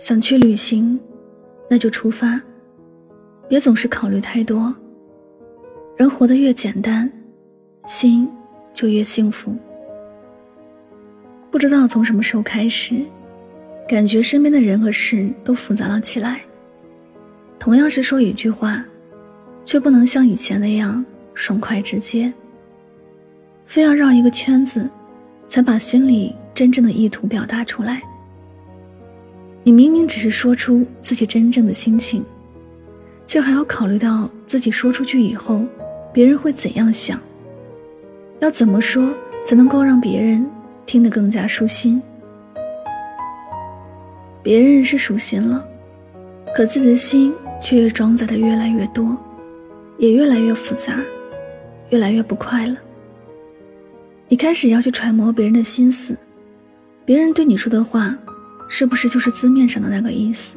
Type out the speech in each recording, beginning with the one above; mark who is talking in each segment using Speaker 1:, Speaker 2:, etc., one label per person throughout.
Speaker 1: 想去旅行，那就出发，别总是考虑太多。人活得越简单，心就越幸福。不知道从什么时候开始，感觉身边的人和事都复杂了起来。同样是说一句话，却不能像以前那样爽快直接，非要绕一个圈子，才把心里真正的意图表达出来。你明明只是说出自己真正的心情，却还要考虑到自己说出去以后，别人会怎样想。要怎么说才能够让别人听得更加舒心？别人是舒心了，可自己的心却装载的越来越多，也越来越复杂，越来越不快乐。你开始要去揣摩别人的心思，别人对你说的话。是不是就是字面上的那个意思？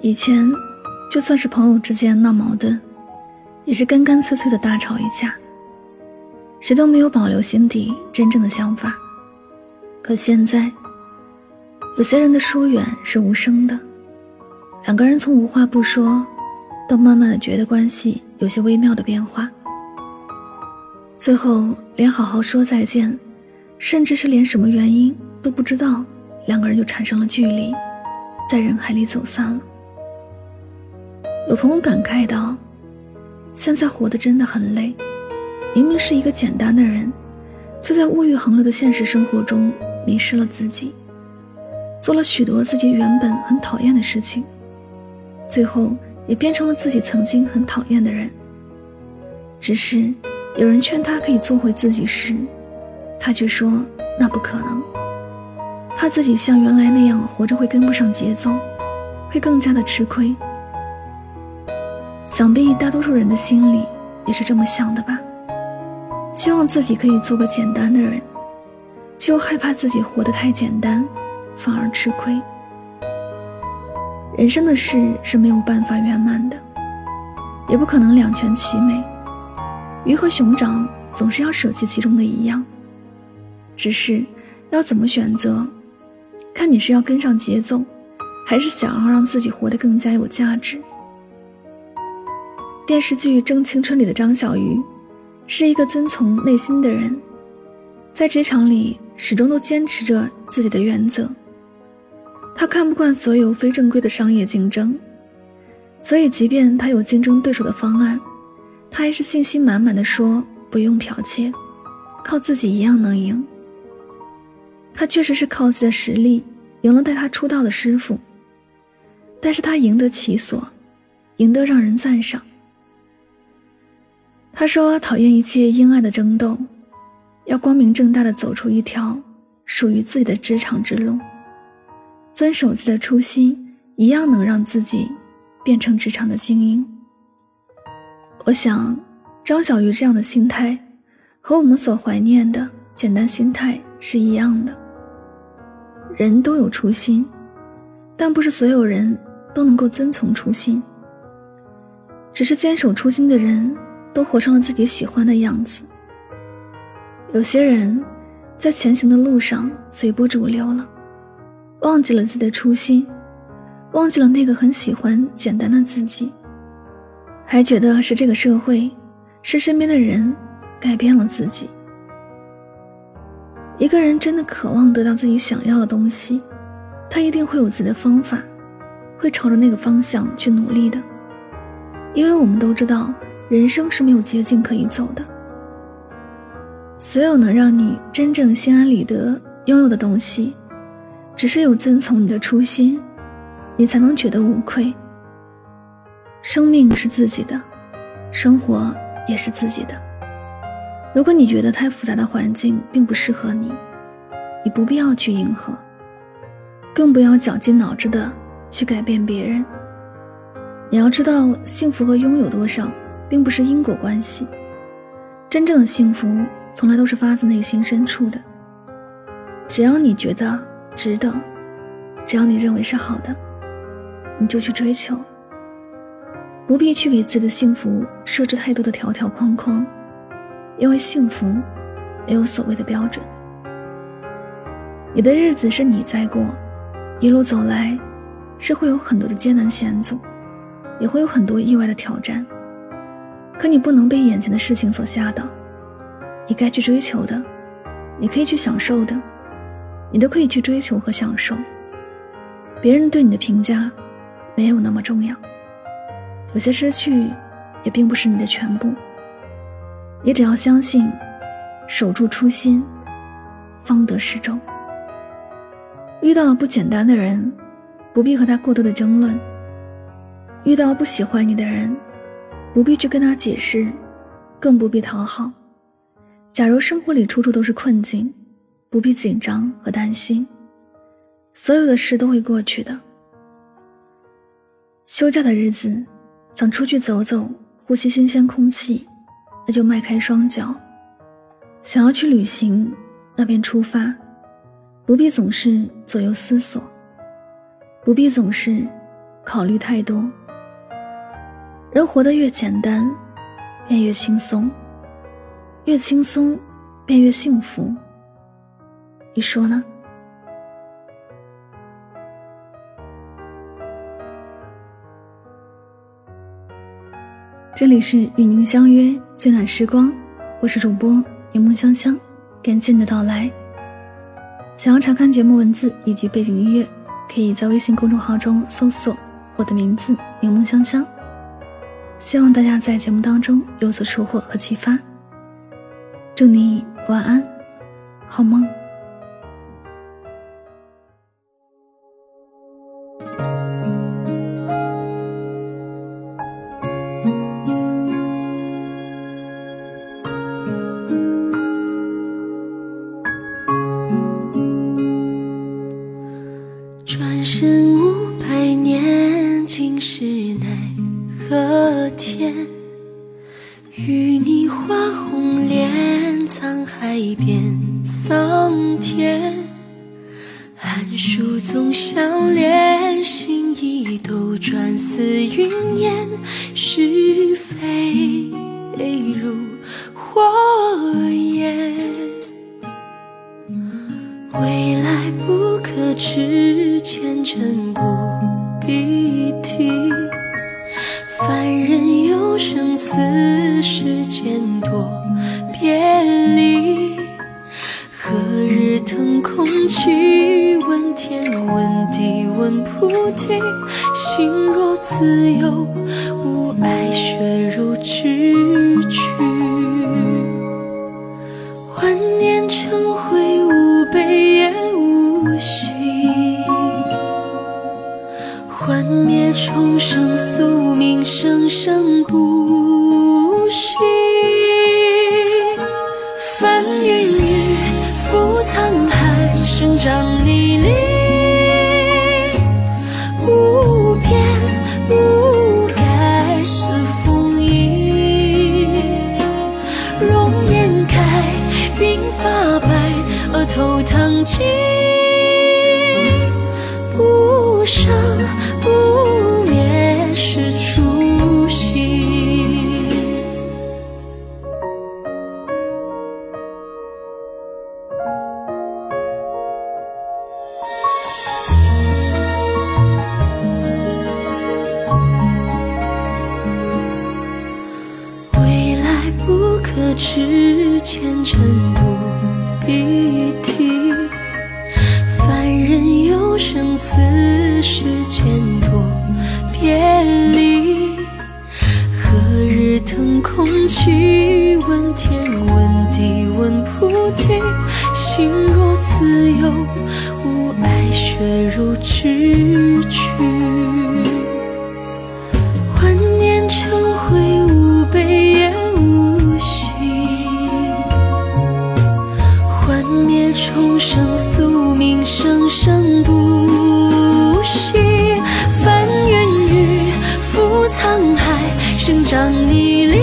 Speaker 1: 以前，就算是朋友之间闹矛盾，也是干干脆脆的大吵一架，谁都没有保留心底真正的想法。可现在，有些人的疏远是无声的，两个人从无话不说，到慢慢的觉得关系有些微妙的变化，最后连好好说再见，甚至是连什么原因都不知道。两个人就产生了距离，在人海里走散了。有朋友感慨道：“现在活得真的很累，明明是一个简单的人，却在物欲横流的现实生活中迷失了自己，做了许多自己原本很讨厌的事情，最后也变成了自己曾经很讨厌的人。只是有人劝他可以做回自己时，他却说那不可能。”怕自己像原来那样活着会跟不上节奏，会更加的吃亏。想必大多数人的心里也是这么想的吧。希望自己可以做个简单的人，却又害怕自己活得太简单，反而吃亏。人生的事是没有办法圆满的，也不可能两全其美。鱼和熊掌总是要舍弃其中的一样，只是要怎么选择？看你是要跟上节奏，还是想要让自己活得更加有价值？电视剧《正青春》里的张小鱼，是一个遵从内心的人，在职场里始终都坚持着自己的原则。他看不惯所有非正规的商业竞争，所以即便他有竞争对手的方案，他还是信心满满的说不用剽窃，靠自己一样能赢。他确实是靠自己的实力赢了带他出道的师傅，但是他赢得其所，赢得让人赞赏。他说讨厌一切阴暗的争斗，要光明正大的走出一条属于自己的职场之路，遵守自己的初心，一样能让自己变成职场的精英。我想，张小鱼这样的心态，和我们所怀念的简单心态是一样的。人都有初心，但不是所有人都能够遵从初心。只是坚守初心的人，都活成了自己喜欢的样子。有些人，在前行的路上随波逐流了，忘记了自己的初心，忘记了那个很喜欢简单的自己，还觉得是这个社会，是身边的人改变了自己。一个人真的渴望得到自己想要的东西，他一定会有自己的方法，会朝着那个方向去努力的。因为我们都知道，人生是没有捷径可以走的。所有能让你真正心安理得拥有的东西，只是有遵从你的初心，你才能觉得无愧。生命是自己的，生活也是自己的。如果你觉得太复杂的环境并不适合你，你不必要去迎合，更不要绞尽脑汁的去改变别人。你要知道，幸福和拥有多少，并不是因果关系。真正的幸福，从来都是发自内心深处的。只要你觉得值得，只要你认为是好的，你就去追求。不必去给自己的幸福设置太多的条条框框，因为幸福没有所谓的标准。你的日子是你在过，一路走来，是会有很多的艰难险阻，也会有很多意外的挑战。可你不能被眼前的事情所吓到，你该去追求的，你可以去享受的，你都可以去追求和享受。别人对你的评价，没有那么重要。有些失去，也并不是你的全部。你只要相信，守住初心，方得始终。遇到了不简单的人，不必和他过多的争论；遇到不喜欢你的人，不必去跟他解释，更不必讨好。假如生活里处处都是困境，不必紧张和担心，所有的事都会过去的。休假的日子。想出去走走，呼吸新鲜空气，那就迈开双脚；想要去旅行，那便出发，不必总是左右思索，不必总是考虑太多。人活得越简单，便越轻松；越轻松，便越幸福。你说呢？这里是与您相约最暖时光，我是主播柠檬香香，感谢你的到来。想要查看节目文字以及背景音乐，可以在微信公众号中搜索我的名字柠檬香香。希望大家在节目当中有所收获和启发。祝你晚安，好梦。
Speaker 2: 寒暑总相连，心意斗转似云烟，是非如火焰，未来不可知，前尘心若自由，无头烫金。不生。不灭是初心，未来不可知，前尘不必世间多别离。何日腾空？起，问天，问地，问菩提。心若自由，无碍血肉之躯。万念成灰，无悲也无喜。幻灭重生，宿命生生不息。翻云雨，覆沧海，生长逆鳞。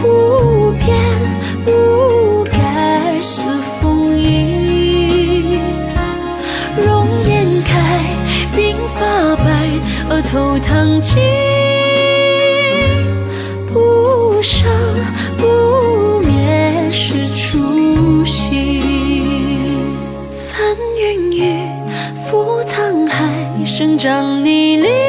Speaker 2: 不变不改，似风影。容颜开，鬓发白，额头烫金。不生生长
Speaker 1: 你离